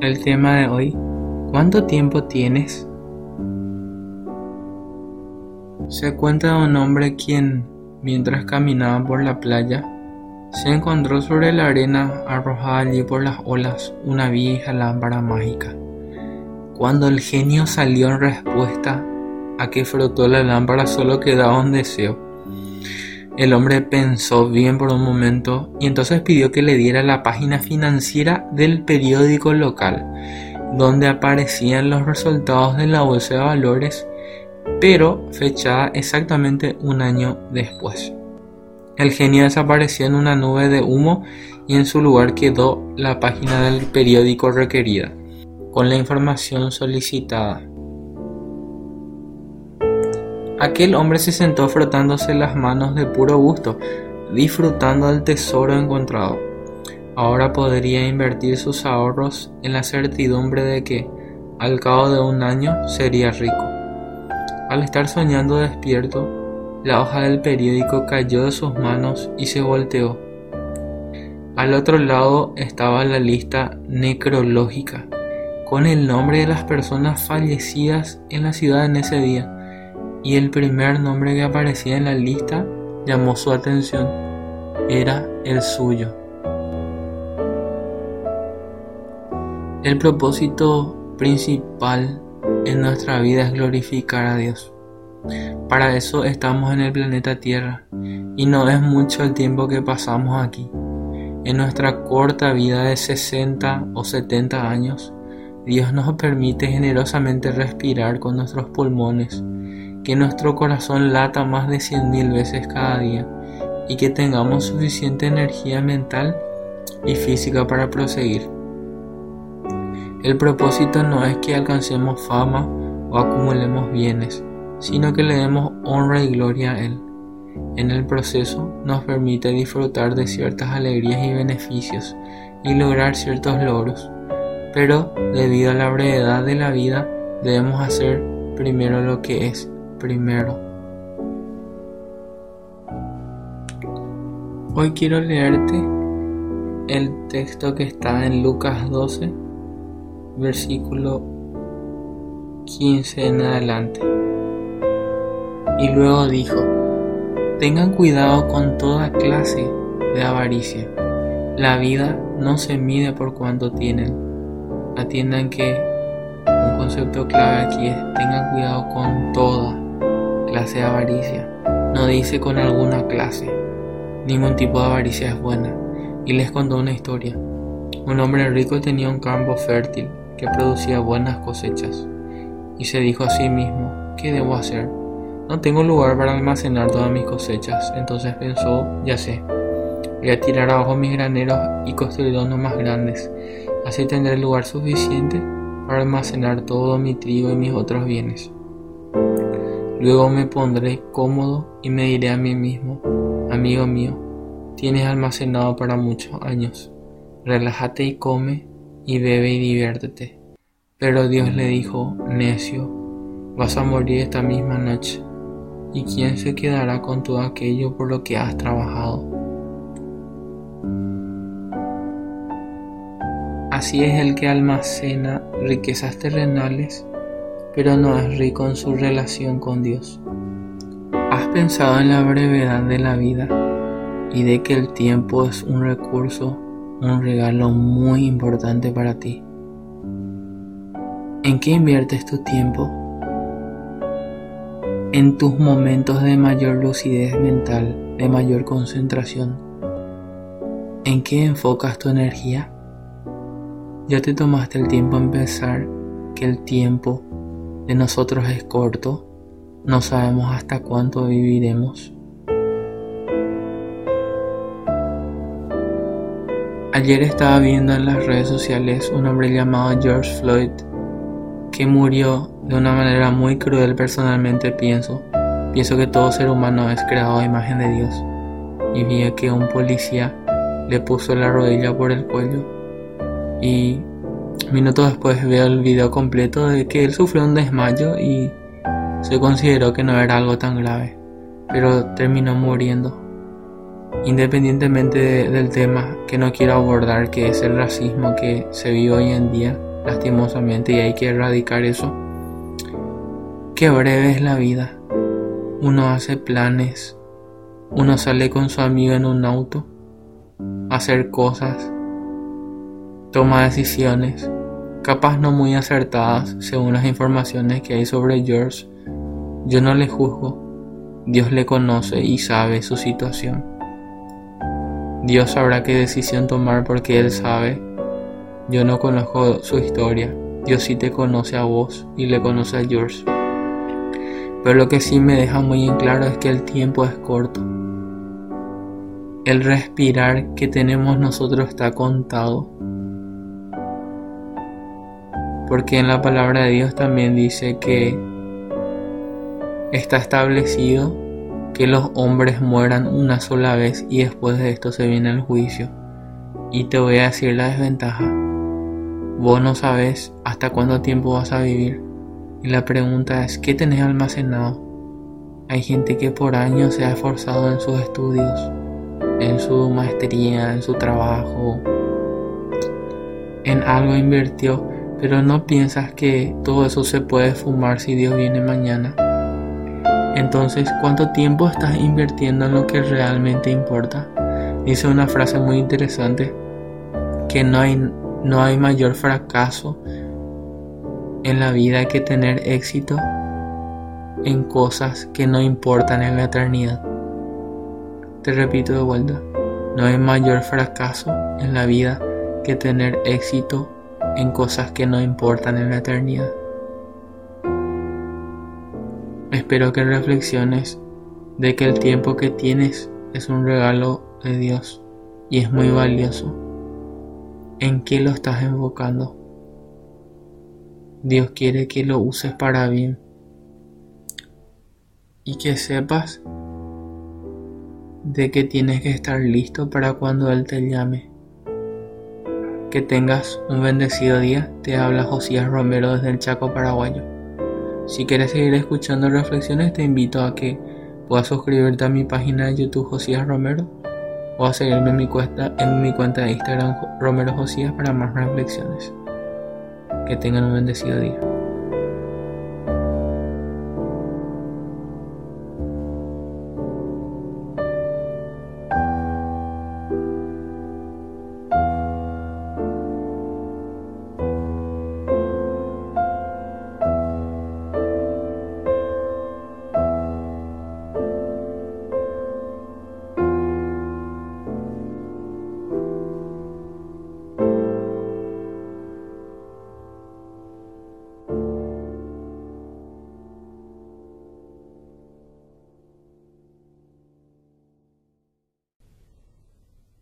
El tema de hoy, ¿cuánto tiempo tienes? Se cuenta de un hombre quien, mientras caminaba por la playa, se encontró sobre la arena arrojada allí por las olas una vieja lámpara mágica. Cuando el genio salió en respuesta a que frotó la lámpara solo quedaba un deseo. El hombre pensó bien por un momento y entonces pidió que le diera la página financiera del periódico local, donde aparecían los resultados de la bolsa de valores, pero fechada exactamente un año después. El genio desapareció en una nube de humo y en su lugar quedó la página del periódico requerida, con la información solicitada. Aquel hombre se sentó frotándose las manos de puro gusto, disfrutando del tesoro encontrado. Ahora podría invertir sus ahorros en la certidumbre de que, al cabo de un año, sería rico. Al estar soñando despierto, la hoja del periódico cayó de sus manos y se volteó. Al otro lado estaba la lista necrológica, con el nombre de las personas fallecidas en la ciudad en ese día y el primer nombre que aparecía en la lista llamó su atención. Era el suyo. El propósito principal en nuestra vida es glorificar a Dios. Para eso estamos en el planeta Tierra y no es mucho el tiempo que pasamos aquí. En nuestra corta vida de 60 o 70 años, Dios nos permite generosamente respirar con nuestros pulmones que nuestro corazón lata más de cien mil veces cada día y que tengamos suficiente energía mental y física para proseguir. El propósito no es que alcancemos fama o acumulemos bienes, sino que le demos honra y gloria a Él. En el proceso nos permite disfrutar de ciertas alegrías y beneficios y lograr ciertos logros, pero debido a la brevedad de la vida debemos hacer primero lo que es primero. Hoy quiero leerte el texto que está en Lucas 12, versículo 15 en adelante. Y luego dijo, tengan cuidado con toda clase de avaricia. La vida no se mide por cuánto tienen. Atiendan que un concepto clave aquí es tengan cuidado con toda clase de avaricia. No dice con alguna clase. Ningún tipo de avaricia es buena. Y les contó una historia. Un hombre rico tenía un campo fértil que producía buenas cosechas. Y se dijo a sí mismo, ¿qué debo hacer? No tengo lugar para almacenar todas mis cosechas. Entonces pensó, ya sé, voy a tirar abajo mis graneros y construir unos más grandes. Así tendré lugar suficiente para almacenar todo mi trigo y mis otros bienes. Luego me pondré cómodo y me diré a mí mismo, amigo mío, tienes almacenado para muchos años, relájate y come y bebe y diviértete. Pero Dios le dijo, necio, vas a morir esta misma noche, ¿y quién se quedará con todo aquello por lo que has trabajado? Así es el que almacena riquezas terrenales pero no es rico en su relación con Dios. ¿Has pensado en la brevedad de la vida y de que el tiempo es un recurso, un regalo muy importante para ti? ¿En qué inviertes tu tiempo? En tus momentos de mayor lucidez mental, de mayor concentración. ¿En qué enfocas tu energía? Ya te tomaste el tiempo en pensar que el tiempo de nosotros es corto, no sabemos hasta cuánto viviremos. Ayer estaba viendo en las redes sociales un hombre llamado George Floyd que murió de una manera muy cruel personalmente pienso. Pienso que todo ser humano es creado a imagen de Dios. Y vi que un policía le puso la rodilla por el cuello y Minutos después veo el video completo de que él sufrió un desmayo y se consideró que no era algo tan grave, pero terminó muriendo. Independientemente del tema que no quiero abordar, que es el racismo que se vive hoy en día, lastimosamente, y hay que erradicar eso. Qué breve es la vida. Uno hace planes, uno sale con su amigo en un auto, hacer cosas, toma decisiones, capaz no muy acertadas según las informaciones que hay sobre George. Yo no le juzgo, Dios le conoce y sabe su situación. Dios sabrá qué decisión tomar porque Él sabe. Yo no conozco su historia. Dios sí te conoce a vos y le conoce a George. Pero lo que sí me deja muy en claro es que el tiempo es corto. El respirar que tenemos nosotros está contado porque en la palabra de Dios también dice que está establecido que los hombres mueran una sola vez y después de esto se viene el juicio. Y te voy a decir la desventaja. Vos no sabes hasta cuánto tiempo vas a vivir. Y la pregunta es, ¿qué tenés almacenado? Hay gente que por años se ha esforzado en sus estudios, en su maestría, en su trabajo, en algo invirtió pero no piensas que todo eso se puede fumar si Dios viene mañana. Entonces, ¿cuánto tiempo estás invirtiendo en lo que realmente importa? Dice una frase muy interesante, que no hay, no hay mayor fracaso en la vida que tener éxito en cosas que no importan en la eternidad. Te repito de vuelta, no hay mayor fracaso en la vida que tener éxito en cosas que no importan en la eternidad. Espero que reflexiones de que el tiempo que tienes es un regalo de Dios y es muy valioso. ¿En qué lo estás enfocando? Dios quiere que lo uses para bien y que sepas de que tienes que estar listo para cuando Él te llame. Que tengas un bendecido día. Te habla Josías Romero desde el Chaco Paraguayo. Si quieres seguir escuchando reflexiones, te invito a que puedas suscribirte a mi página de YouTube Josías Romero o a seguirme en mi cuenta, en mi cuenta de Instagram Romero Josías para más reflexiones. Que tengan un bendecido día.